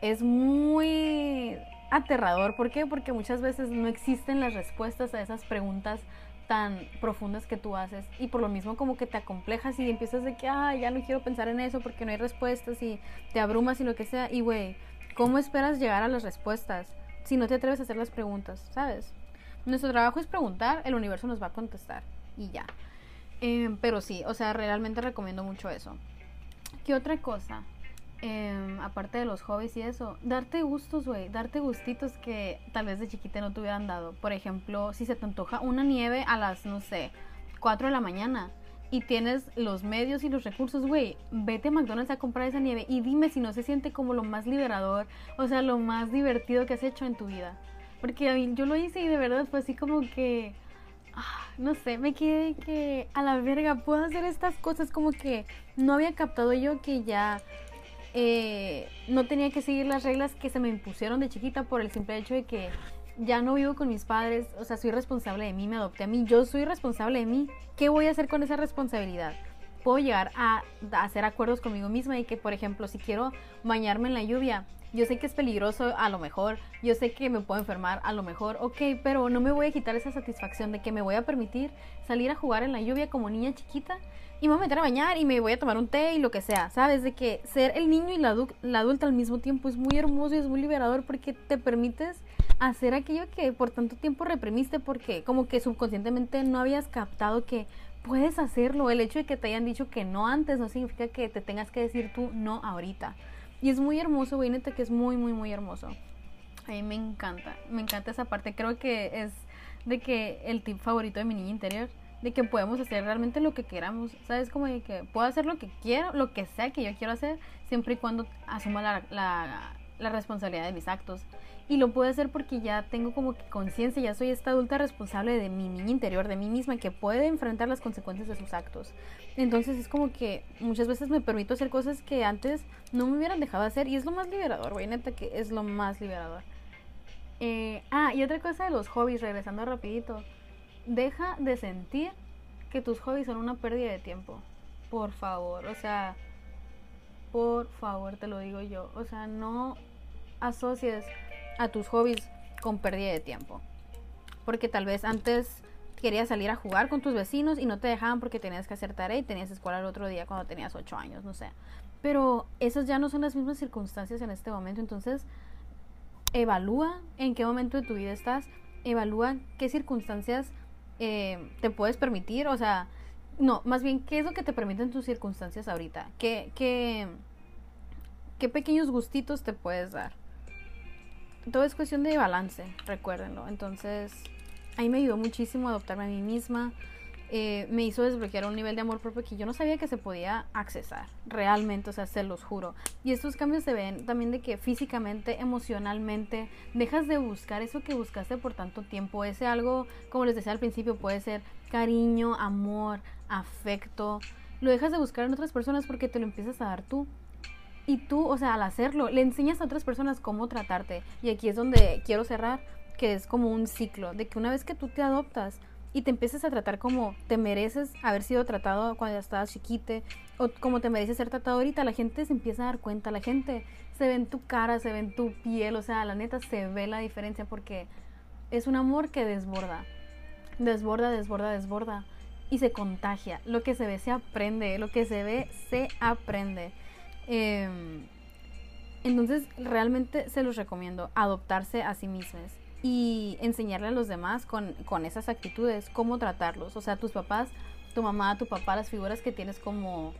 es muy aterrador. ¿Por qué? Porque muchas veces no existen las respuestas a esas preguntas tan profundas que tú haces y por lo mismo como que te acomplejas y empiezas de que, ah, ya no quiero pensar en eso porque no hay respuestas y te abrumas y lo que sea. Y güey, ¿cómo esperas llegar a las respuestas si no te atreves a hacer las preguntas? ¿Sabes? Nuestro trabajo es preguntar, el universo nos va a contestar y ya. Eh, pero sí, o sea, realmente recomiendo mucho eso. ¿Qué otra cosa? Em, aparte de los hobbies y eso, darte gustos, güey, darte gustitos que tal vez de chiquita no te hubieran dado. Por ejemplo, si se te antoja una nieve a las, no sé, 4 de la mañana y tienes los medios y los recursos, güey, vete a McDonald's a comprar esa nieve y dime si no se siente como lo más liberador, o sea, lo más divertido que has hecho en tu vida. Porque a mí, yo lo hice y de verdad fue así como que, ah, no sé, me quedé que a la verga puedo hacer estas cosas como que no había captado yo que ya eh, no tenía que seguir las reglas que se me impusieron de chiquita por el simple hecho de que ya no vivo con mis padres, o sea, soy responsable de mí, me adopté a mí, yo soy responsable de mí. ¿Qué voy a hacer con esa responsabilidad? Puedo llegar a, hacer acuerdos conmigo misma y que, por ejemplo, si quiero bañarme en la lluvia, yo sé que es peligroso a lo mejor, yo sé que me puedo enfermar a lo mejor, ok, pero no me voy a quitar esa satisfacción de que me voy a permitir salir a jugar en la lluvia como niña chiquita y me voy a meter a bañar y me voy a tomar un té y lo que sea, ¿sabes? De que ser el niño y la, adulta al mismo tiempo es muy hermoso y es muy liberador porque te permites hacer aquello que por tanto tiempo reprimiste porque como que subconscientemente no habías captado que puedes hacerlo. El hecho de que te hayan dicho que no antes no significa que te tengas que decir tú no ahorita. Y es muy hermoso, güey, neta que es muy, muy, muy hermoso. A mí me encanta, me encanta esa parte. Creo que es de que el tip favorito de mi niña interior de que podemos hacer realmente lo que queramos, ¿sabes? Como de que puedo hacer lo que quiero, lo que sea que yo quiero hacer, siempre y cuando asuma la, la, responsabilidad de mis actos. Y lo puedo hacer porque ya tengo como que conciencia, ya soy esta adulta responsable de mi niña interior, de mí misma, que puede enfrentar las consecuencias de sus actos. Entonces es como que muchas veces me permito hacer cosas que antes no me hubieran dejado hacer y es lo más liberador, güey, neta que es lo más liberador. Eh, ah, y otra cosa de los hobbies, regresando rapidito deja de sentir que tus hobbies son una pérdida de tiempo. Por favor, o sea, por favor, te lo digo yo. O sea, no asocies a tus hobbies con pérdida de tiempo. Porque tal vez antes querías salir a jugar con tus vecinos y no te dejaban porque tenías que hacer tarea y tenías escuela el otro día cuando tenías 8 años, no sé. Pero esas ya no son las mismas circunstancias en este momento. Entonces, evalúa en qué momento de tu vida estás. Evalúa qué circunstancias eh, te puedes permitir, o sea, no, más bien, ¿qué es lo que te permiten tus circunstancias ahorita? ¿Qué, qué, qué pequeños gustitos te puedes dar? Todo es cuestión de balance, recuérdenlo. Entonces, ahí me ayudó muchísimo a adoptarme a mí misma, eh, me hizo desbloquear un nivel de amor propio que yo no sabía que se podía accesar realmente, o sea, se los juro. Y estos cambios se ven también de que físicamente, emocionalmente, dejas de buscar eso que buscaste por tanto tiempo. Ese algo, como les decía al principio, puede ser cariño, amor, afecto. Lo dejas de buscar en otras personas porque te lo empiezas a dar tú. Y tú, o sea, al hacerlo, le enseñas a otras personas cómo tratarte. Y aquí es donde quiero cerrar, que es como un ciclo, de que una vez que tú te adoptas, y te empiezas a tratar como te mereces haber sido tratado cuando estabas chiquite o como te mereces ser tratado ahorita, la gente se empieza a dar cuenta, la gente se ve en tu cara, se ve en tu piel, o sea, la neta se ve la diferencia porque es un amor que desborda, desborda, desborda, desborda y se contagia. Lo que se ve se aprende, lo que se ve se aprende. Em, entonces, realmente se los recomiendo, adoptarse a sí mismos y enseñarle a los demás con, con esas actitudes cómo tratarlos. O sea, tus papás, tu mamá, tu papá, las figuras que tienes como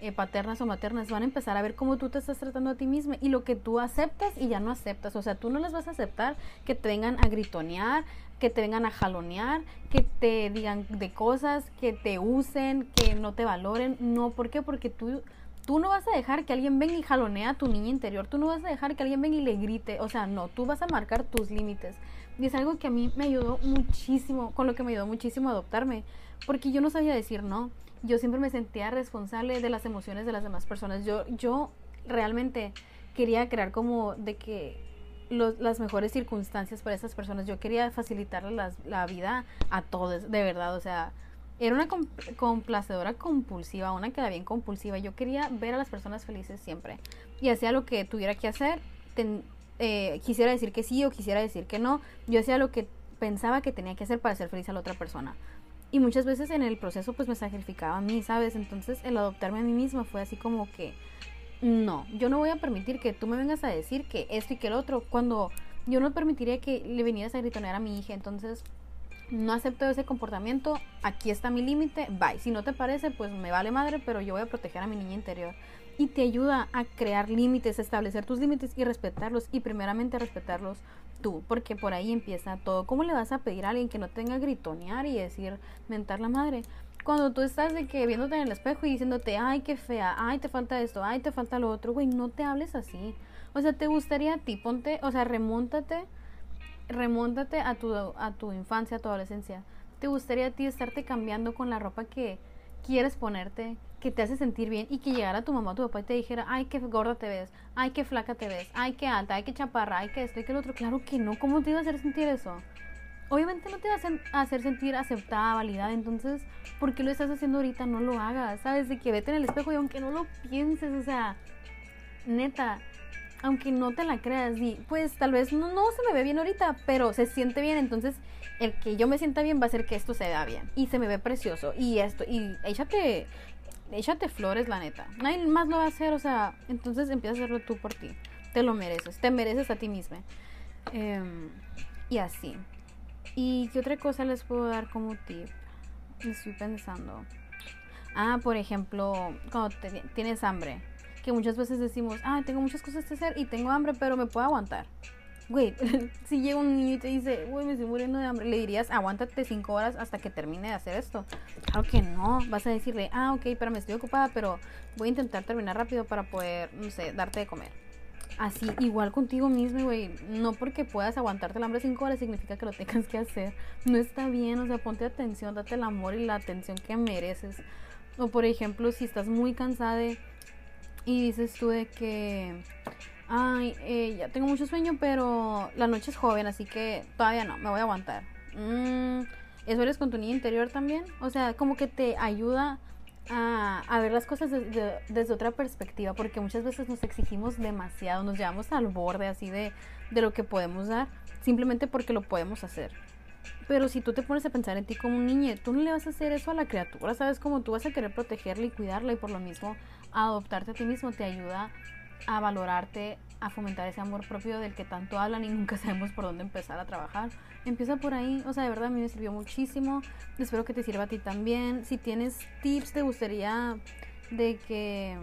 eh, paternas o maternas van a empezar a ver cómo tú te estás tratando a ti misma y lo que tú aceptas y ya no aceptas. O sea, tú no les vas a aceptar que te vengan a gritonear, que te vengan a jalonear, que te digan de cosas, que te usen, que no te valoren. No, ¿por qué? Porque tú tú no vas a dejar que alguien venga y jalonee a tu niña interior, tú no vas a dejar que alguien venga y le grite, o sea, no, tú vas a marcar tus límites. Y es algo que a mí me ayudó muchísimo, con lo que me ayudó muchísimo a adoptarme, porque yo no sabía decir no. Yo siempre me sentía responsable de las emociones de las demás personas. Yo, yo realmente quería crear como de que las mejores circunstancias para esas personas. Yo quería facilitarles la vida a todos, de verdad. O sea, era una complacedora compulsiva, una que era bien compulsiva. Yo quería ver a las personas felices siempre. Y hacía lo que tuviera que hacer. Eh, quisiera decir que sí o quisiera decir que no. Yo hacía lo que pensaba que tenía que hacer para ser feliz a la otra persona. Y muchas veces en el proceso pues me sacrificaba a mí, ¿sabes? Entonces el adoptarme a mí misma fue así como que, no, yo no voy a permitir que tú me vengas a decir que esto y que el otro, cuando yo no permitiría que le vinieras a gritonear a mi hija. Entonces no acepto ese comportamiento, aquí está mi límite, bye. Si no te parece, pues me vale madre, pero yo voy a proteger a mi niña interior. Y te ayuda a crear límites, establecer tus límites y respetarlos. Y primeramente respetarlos tú, porque por ahí empieza todo. ¿Cómo le vas a pedir a alguien que no tenga gritonear y decir mentar la madre? Cuando tú estás de que viéndote en el espejo y diciéndote, ay, qué fea, ay, te falta esto, ay, te falta lo otro, güey, no te hables así. O sea, te gustaría a ti, ponte, o sea, remóntate remóntate a tu, a tu infancia, a tu adolescencia. ¿Te gustaría a ti estarte cambiando con la ropa que quieres ponerte, que te hace sentir bien y que llegara tu mamá o tu papá y te dijera, ay, qué gorda te ves, ay, qué flaca te ves, ay, qué alta, ay, qué chaparra, ay, qué esto, y qué lo otro? Claro que no, ¿cómo te iba a hacer sentir eso? Obviamente no te va a hacer sentir aceptada, validada, entonces, ¿por qué lo estás haciendo ahorita? No lo hagas, ¿sabes? De que vete en el espejo y aunque no lo pienses, o sea, neta, aunque no te la creas, pues tal vez no, se me ve bien ahorita, pero se siente bien, entonces el que yo me sienta bien va a hacer que esto se vea bien y se me ve precioso y esto, y échate, échate flores, la neta, nadie más lo va a hacer, o sea, entonces empieza a hacerlo tú por ti, te lo mereces, te mereces a ti misma. Em, y así. ¿Y qué otra cosa les puedo dar como tip? Estoy pensando. Ah, por ejemplo, cuando tienes hambre que muchas veces decimos, ah, tengo muchas cosas que hacer y tengo hambre, pero me puedo aguantar. Güey, [LAUGHS] si llega un niño y te dice, güey, me estoy muriendo de hambre, le dirías, aguántate cinco horas hasta que termine de hacer esto. Claro que no, vas a decirle, ah, ok, pero me estoy ocupada, pero voy a intentar terminar rápido para poder, no sé, darte de comer. Así, igual contigo mismo, güey. No porque puedas aguantarte el hambre cinco horas significa que lo tengas que hacer. No está bien, o sea, ponte atención, date el amor y la atención que mereces. O por ejemplo, si estás muy cansada de y dices tú de que, ay, eh, ya tengo mucho sueño, pero la noche es joven, así que todavía no, me voy a aguantar. Mm, ¿Eso eres con tu niña interior también? O sea, como que te ayuda a, ver las cosas desde otra perspectiva, porque muchas veces nos exigimos demasiado, nos llevamos al borde así de, de lo que podemos dar, simplemente porque lo podemos hacer. Pero si tú te pones a pensar en ti como un niño, tú no le vas a hacer eso a la criatura, ¿sabes? Como tú vas a querer protegerla y cuidarla y por lo mismo adoptarte a ti mismo te ayuda a valorarte, a fomentar ese amor propio del que tanto hablan y nunca [LAUGHS] sabemos por dónde empezar a trabajar. Empieza por ahí, o sea, de verdad a mí me sirvió muchísimo. Espero que te sirva a ti también. Si tienes tips, te gustaría de que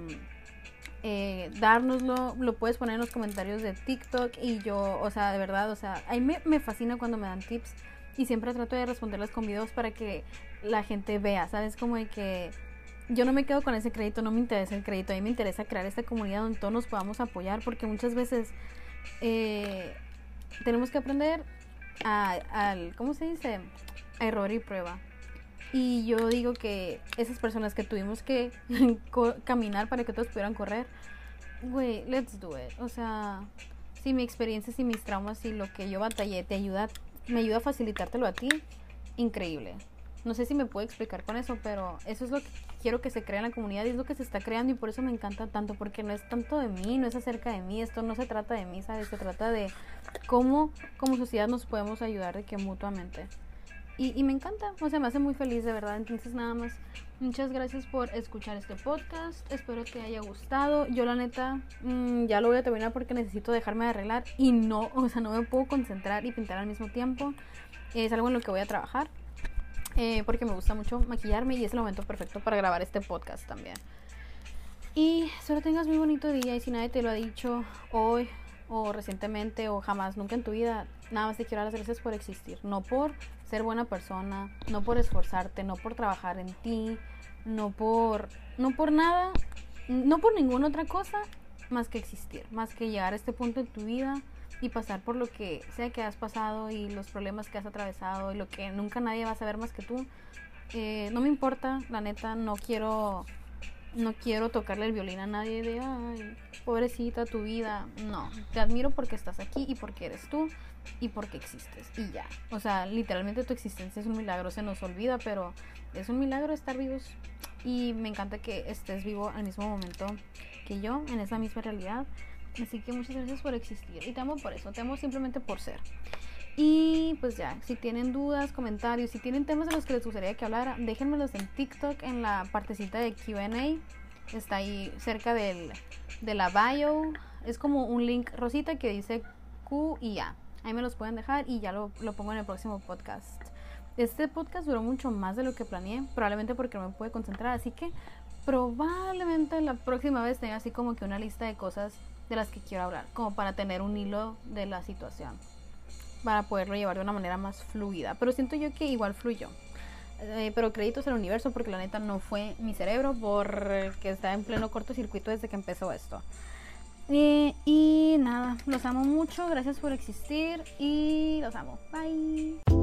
eh, dárnoslo, lo puedes poner en los comentarios de TikTok y yo, o sea, de verdad, o sea, a mí me, me fascina cuando me dan tips y siempre trato de responderles con videos para que la gente vea, ¿sabes? Como de que yo no me quedo con ese crédito, no me interesa el crédito, a mí me interesa crear esta comunidad donde todos nos podamos apoyar porque muchas veces eh, tenemos que aprender a, al, ¿cómo se dice? Error y prueba. Y yo digo que esas personas que tuvimos que [LAUGHS] caminar para que todos pudieran correr, güey, let's do it. O sea, si mi experiencia, si mis traumas, y lo que yo batallé te ayuda, me ayuda a facilitártelo a ti, increíble. No sé si me puedo explicar con eso, pero eso es lo que quiero que se crea en la comunidad y es lo que se está creando y por eso me encanta tanto, porque no es tanto de mí, no es acerca de mí, esto no se trata de mí, ¿sabes? Se trata de cómo como sociedad nos podemos ayudar de que mutuamente. Y, me encanta, o sea, me hace muy feliz de verdad. Entonces nada más, muchas gracias por escuchar este podcast, espero te haya gustado. Yo la neta mmm, ya lo voy a terminar porque necesito dejarme de arreglar y no, o sea, no me puedo concentrar y pintar al mismo tiempo. Es algo en lo que voy a trabajar. Eh, porque me gusta mucho maquillarme y es el momento perfecto para grabar este podcast también. Y solo tengas muy bonito día y si nadie te lo ha dicho hoy o recientemente o jamás, nunca en tu vida, nada más te quiero dar las gracias por existir. No por ser buena persona, no por esforzarte, no por trabajar en ti, no por, no por nada, no por ninguna otra cosa más que existir, más que llegar a este punto en tu vida y pasar por lo que sea que has pasado y los problemas que has atravesado y lo que nunca nadie va a saber más que tú. Eh, no me importa, la neta, no quiero no quiero tocarle el violín a nadie de, ay, pobrecita tu vida. No, te admiro porque estás aquí y porque eres tú y porque existes. Y ya. O sea, literalmente tu existencia es un milagro, se nos olvida, pero es un milagro estar vivos. Y me encanta que estés vivo al mismo momento que yo, en esa misma realidad. Así que muchas gracias por existir. Y te amo por eso, te amo simplemente por ser. Y pues ya, si tienen dudas, comentarios, si tienen temas de los que les gustaría que hablara, déjenmelos en TikTok en la partecita de QA. Está ahí cerca del, de la bio. Es como un link rosita que dice Q y A. Ahí me los pueden dejar y ya lo, lo pongo en el próximo podcast. Este podcast duró mucho más de lo que planeé, probablemente porque no me pude concentrar, así que probablemente la próxima vez tenga así como que una lista de cosas de las que quiero hablar, como para tener un hilo de la situación para poderlo llevar de una manera más fluida. Pero siento yo que igual fluyó. Eh, pero créditos al universo porque la neta no fue mi cerebro porque está en pleno cortocircuito desde que empezó esto. Eh, y nada, los amo mucho, gracias por existir y los amo. Bye.